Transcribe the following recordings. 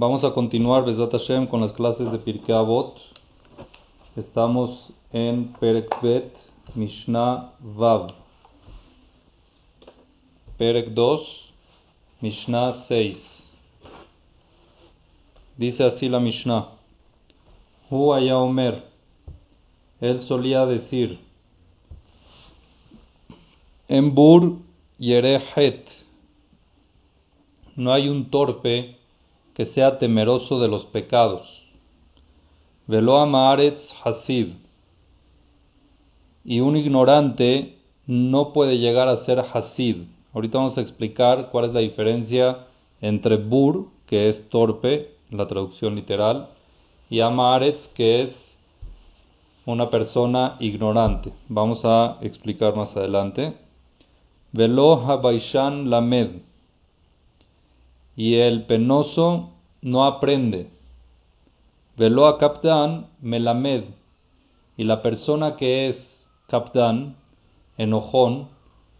Vamos a continuar, Besat con las clases de Pirkei Avot. Estamos en Perek Bet, Mishnah Vav. Perek 2, Mishnah 6. Dice así la Mishnah. Hu Omer. Él solía decir. Embur Yerehet. No hay un torpe que sea temeroso de los pecados. Velo Maaretz Hasid. Y un ignorante no puede llegar a ser Hasid. Ahorita vamos a explicar cuál es la diferencia entre Bur, que es torpe, la traducción literal, y Amaretz, que es una persona ignorante. Vamos a explicar más adelante. Velo Habaishan Lamed y el penoso no aprende. Velo a Kapdan Melamed, y la persona que es Kapdan, enojón,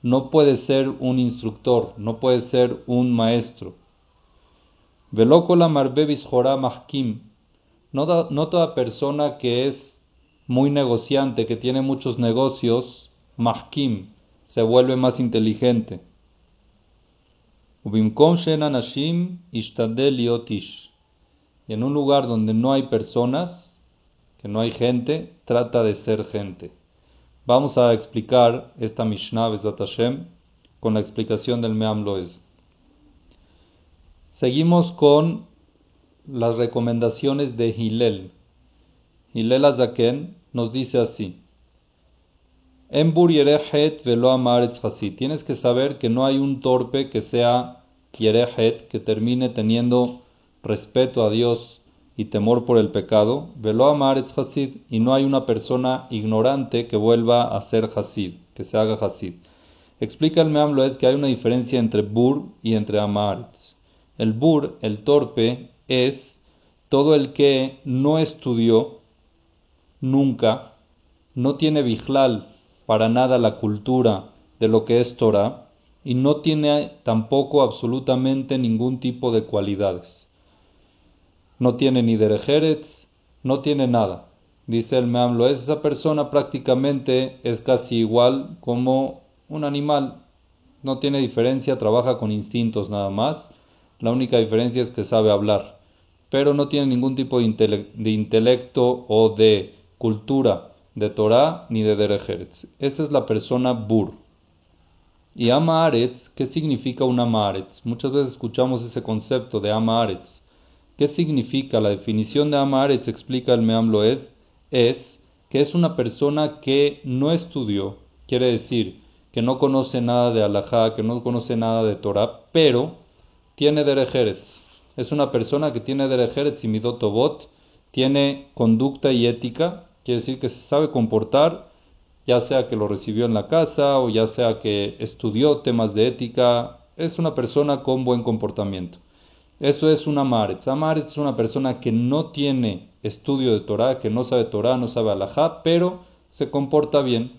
no puede ser un instructor, no puede ser un maestro. Velo la Marbevis Jorah Mahkim, no toda persona que es muy negociante, que tiene muchos negocios, Mahkim, se vuelve más inteligente. Y en un lugar donde no hay personas, que no hay gente, trata de ser gente. Vamos a explicar esta Mishnah Bezat Hashem con la explicación del Meam Loez. Seguimos con las recomendaciones de Hillel. Hillel Azaken nos dice así. Tienes que saber que no hay un torpe que sea yerehet, que termine teniendo respeto a Dios y temor por el pecado. Velo hasid. Y no hay una persona ignorante que vuelva a ser hasid, que se haga hasid. Explica el es que hay una diferencia entre bur y entre amaretz. El bur, el torpe, es todo el que no estudió nunca, no tiene bijlal, para nada la cultura de lo que es Torah y no tiene tampoco absolutamente ningún tipo de cualidades. No tiene ni derejeretz, no tiene nada. Dice el Meamlo, esa persona prácticamente es casi igual como un animal. No tiene diferencia, trabaja con instintos nada más. La única diferencia es que sabe hablar, pero no tiene ningún tipo de, intelecto o de cultura de Torah ni de Derejeres. Esa es la persona Bur. Y Amaretz, ¿qué significa un Amaretz? Muchas veces escuchamos ese concepto de Amaretz. ¿Qué significa? La definición de Amaretz, explica el Meam es, es que es una persona que no estudió, quiere decir que no conoce nada de Alajá, que no conoce nada de Torah, pero tiene Derejeretz. Es una persona que tiene Derejeretz y Midotobot, tiene conducta y ética, Quiere decir que se sabe comportar, ya sea que lo recibió en la casa o ya sea que estudió temas de ética, es una persona con buen comportamiento. Eso es una amaretz. Amaretz es una persona que no tiene estudio de Torah, que no sabe Torah, no sabe alajá, pero se comporta bien,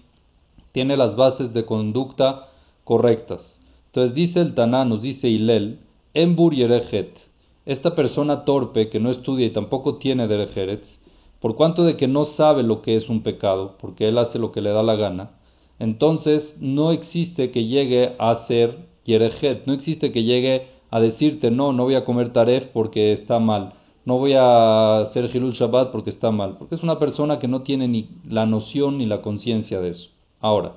tiene las bases de conducta correctas. Entonces dice el Taná, nos dice Hilel, Embur Yerejet, esta persona torpe que no estudia y tampoco tiene derejeres, por cuanto de que no sabe lo que es un pecado, porque él hace lo que le da la gana, entonces no existe que llegue a ser yerejet, no existe que llegue a decirte, no, no voy a comer taref porque está mal, no voy a hacer Hilul Shabbat porque está mal, porque es una persona que no tiene ni la noción ni la conciencia de eso. Ahora,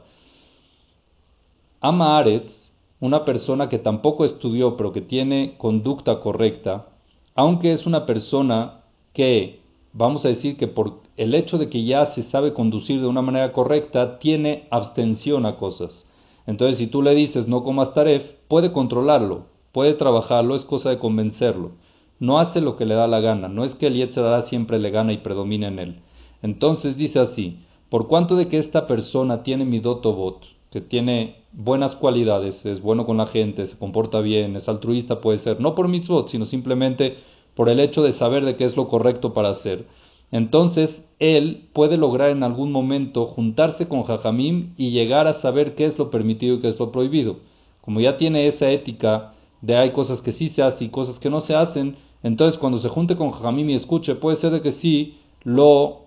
Ama Aretz, una persona que tampoco estudió pero que tiene conducta correcta, aunque es una persona que vamos a decir que por el hecho de que ya se sabe conducir de una manera correcta, tiene abstención a cosas. Entonces, si tú le dices no comas taref, puede controlarlo, puede trabajarlo, es cosa de convencerlo. No hace lo que le da la gana, no es que el Yetzirah siempre le gana y predomina en él. Entonces dice así, por cuanto de que esta persona tiene midotobot, que tiene buenas cualidades, es bueno con la gente, se comporta bien, es altruista, puede ser, no por mitzvot, sino simplemente por el hecho de saber de qué es lo correcto para hacer. Entonces, él puede lograr en algún momento juntarse con Jajamim y llegar a saber qué es lo permitido y qué es lo prohibido. Como ya tiene esa ética de hay cosas que sí se hacen y cosas que no se hacen, Entonces, cuando se junte con Jajamim y escuche, puede ser de que sí lo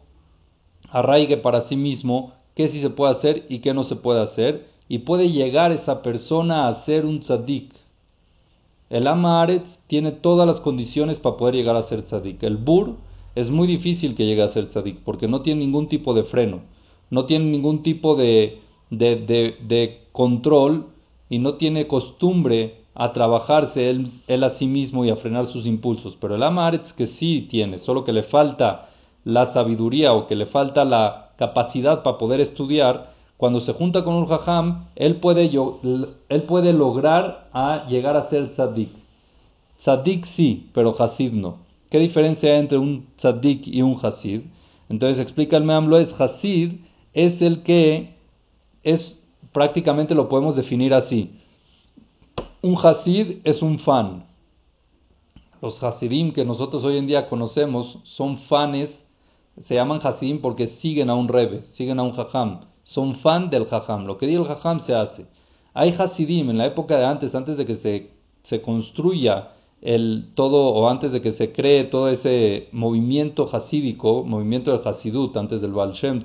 arraigue para sí mismo qué sí se puede hacer y qué no se puede hacer, y puede llegar esa persona a ser un tzadik. El Amaretz tiene todas las condiciones para poder llegar a ser tzadik. El Bur es muy difícil que llegue a ser tzadik, porque no tiene ningún tipo de freno, no tiene ningún tipo de, de, de, control y no tiene costumbre a trabajarse él, él, a sí mismo y a frenar sus impulsos. Pero el Amaretz que sí tiene, solo que le falta la sabiduría o que le falta la capacidad para poder estudiar, cuando se junta con un jajam, él puede, él puede lograr a llegar a ser tzaddik. Tzaddik sí, pero hasid no. ¿Qué diferencia hay entre un tzaddik y un hasid? Entonces explica el es hasid, es el que es, prácticamente lo podemos definir así. Un hasid es un fan. Los hasidim que nosotros hoy en día conocemos son fanes se llaman Hasim porque siguen a un Rebe, siguen a un Jajam, son fan del Jajam, lo que diga el Jajam se hace. Hay Hasidim en la época de antes, antes de que se, se construya el todo, o antes de que se cree todo ese movimiento hasídico, movimiento del Hasidut, antes del Baal Shem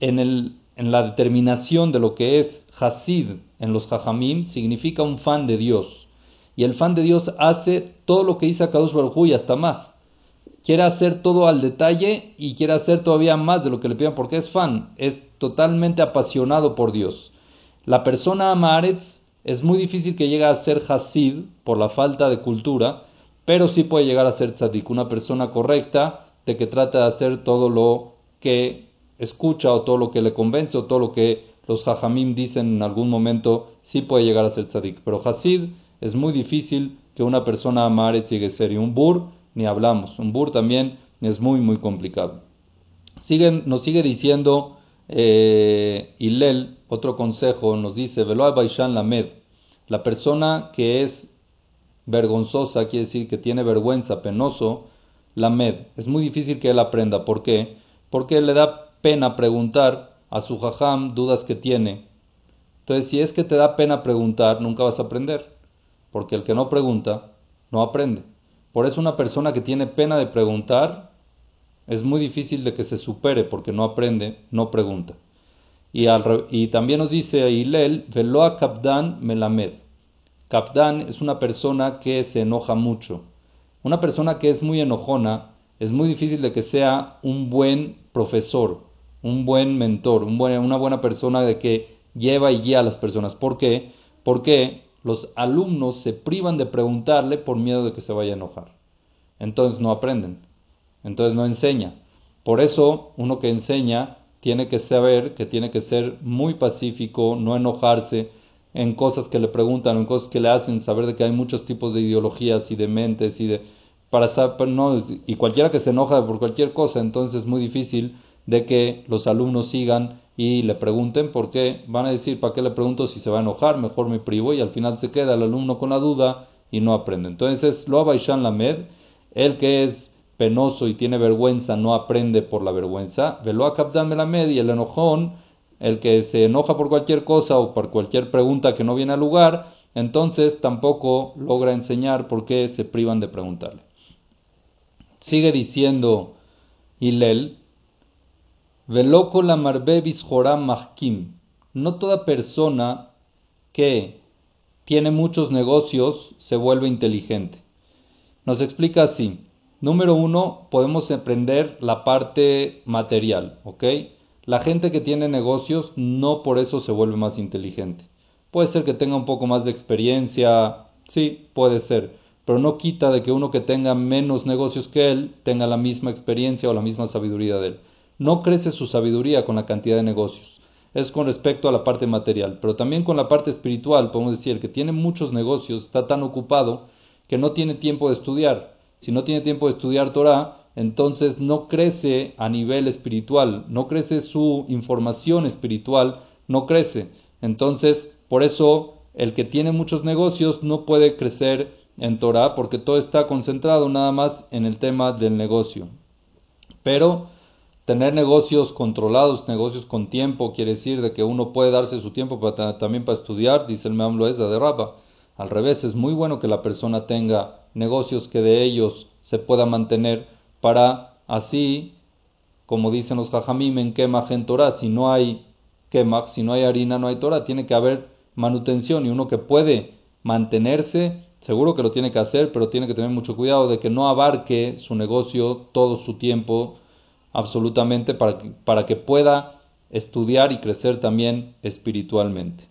en, el, en la determinación de lo que es Hasid en los Jajamim, significa un fan de Dios. Y el fan de Dios hace todo lo que dice Kadosh Baruj y hasta más quiere hacer todo al detalle y quiere hacer todavía más de lo que le pidan porque es fan, es totalmente apasionado por Dios. La persona amaretz es muy difícil que llegue a ser hasid por la falta de cultura, pero sí puede llegar a ser tzadik, una persona correcta de que trata de hacer todo lo que escucha o todo lo que le convence o todo lo que los jajamim dicen en algún momento, sí puede llegar a ser tzadik. Pero hasid es muy difícil que una persona amaretz llegue a ser y un bur ni hablamos. Un bur también es muy, muy complicado. nos sigue diciendo eh, Hillel, otro consejo, nos dice, Veloa Baishan Lamed, la persona que es vergonzosa, quiere decir que tiene vergüenza, penoso, Lamed, es muy difícil que él aprenda. ¿Por qué? Porque le da pena preguntar a su jajam dudas que tiene. Entonces, si es que te da pena preguntar, nunca vas a aprender. Porque el que no pregunta, no aprende. Por eso una persona que tiene pena de preguntar es muy difícil de que se supere porque no aprende, no pregunta. Y, y también nos dice Hillel, Veloa Kapdan Melamed. Kapdan es una persona que se enoja mucho. Una persona que es muy enojona es muy difícil de que sea un buen profesor, un buen mentor, una buena persona de que lleva y guía a las personas. ¿Por qué? Porque los alumnos se privan de preguntarle por miedo de que se vaya a enojar. Entonces no aprenden, entonces no enseña. Por eso uno que enseña tiene que saber que tiene que ser muy pacífico, no enojarse en cosas que le preguntan, en cosas que le hacen, saber de que hay muchos tipos de ideologías y de mentes y de para saber, no, y cualquiera que se enoja por cualquier cosa, entonces es muy difícil de que los alumnos sigan y le pregunten por qué, van a decir, ¿para qué le pregunto si se va a enojar? Mejor me privo y al final se queda el alumno con la duda y no aprende. Entonces, lo Baishan Lamed, el que es penoso y tiene vergüenza no aprende por la vergüenza. Velo a Melamed y el enojón, el que se enoja por cualquier cosa o por cualquier pregunta que no viene al lugar, entonces tampoco logra enseñar por qué se privan de preguntarle. Sigue diciendo Hilel, Veloco la joram mahkim. No toda persona que tiene muchos negocios se vuelve inteligente. Nos explica así. Número uno, podemos aprender la parte material, ¿ok? La gente que tiene negocios no por eso se vuelve más inteligente. Puede ser que tenga un poco más de experiencia, sí, puede ser, pero no quita de que uno que tenga menos negocios que él tenga la misma experiencia o la misma sabiduría de él. No crece su sabiduría con la cantidad de negocios. Es con respecto a la parte material. Pero también con la parte espiritual, podemos decir, el que tiene muchos negocios está tan ocupado que no tiene tiempo de estudiar. Si no tiene tiempo de estudiar Torah, entonces no crece a nivel espiritual, no crece su información espiritual, no crece. Entonces, por eso el que tiene muchos negocios no puede crecer en Torah porque todo está concentrado nada más en el tema del negocio. Pero Tener negocios controlados, negocios con tiempo, quiere decir de que uno puede darse su tiempo para, también para estudiar, dice el Meam Loeza de Rabba. Al revés, es muy bueno que la persona tenga negocios que de ellos se pueda mantener para así, como dicen los jajamim en Kemach en Torah, si no hay Kemach, si no hay harina, no hay Torah, tiene que haber manutención y uno que puede mantenerse, seguro que lo tiene que hacer, pero tiene que tener mucho cuidado de que no abarque su negocio todo su tiempo absolutamente para que, para que pueda estudiar y crecer también espiritualmente.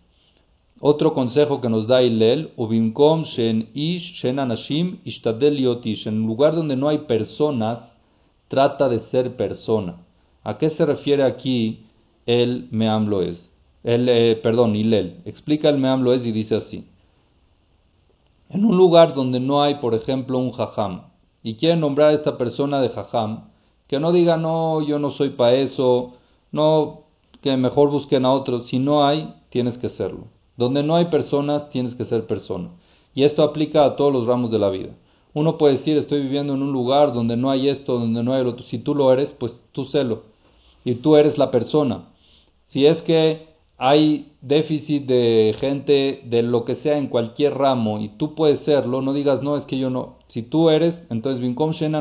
Otro consejo que nos da Ilel, Ubimkom Shen Ish Shen Anashim Ishtadel en lugar donde no hay personas, trata de ser persona. ¿A qué se refiere aquí el Meam es? El, eh, perdón, Ilel. Explica el Meam es y dice así. En un lugar donde no hay, por ejemplo, un jajam, y quiere nombrar a esta persona de jajam, que no diga, no, yo no soy para eso, no, que mejor busquen a otros. Si no hay, tienes que serlo. Donde no hay personas, tienes que ser persona. Y esto aplica a todos los ramos de la vida. Uno puede decir, estoy viviendo en un lugar donde no hay esto, donde no hay lo otro. Si tú lo eres, pues tú sélo. Y tú eres la persona. Si es que hay déficit de gente de lo que sea en cualquier ramo y tú puedes serlo, no digas, no, es que yo no. Si tú eres, entonces, Binkom Shen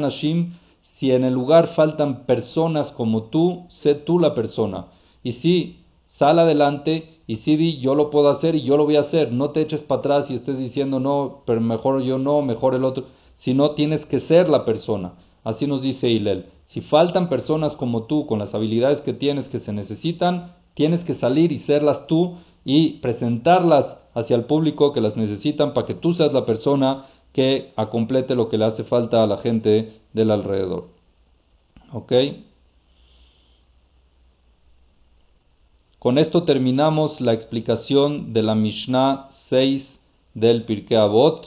si en el lugar faltan personas como tú, sé tú la persona. Y si sal adelante y si di, yo lo puedo hacer y yo lo voy a hacer. No te eches para atrás y estés diciendo, no, pero mejor yo no, mejor el otro. Si no, tienes que ser la persona. Así nos dice Hillel. Si faltan personas como tú, con las habilidades que tienes que se necesitan, tienes que salir y serlas tú y presentarlas hacia el público que las necesitan para que tú seas la persona que acomplete lo que le hace falta a la gente del alrededor. ¿Ok? Con esto terminamos la explicación de la Mishnah 6 del Pirkei Avot.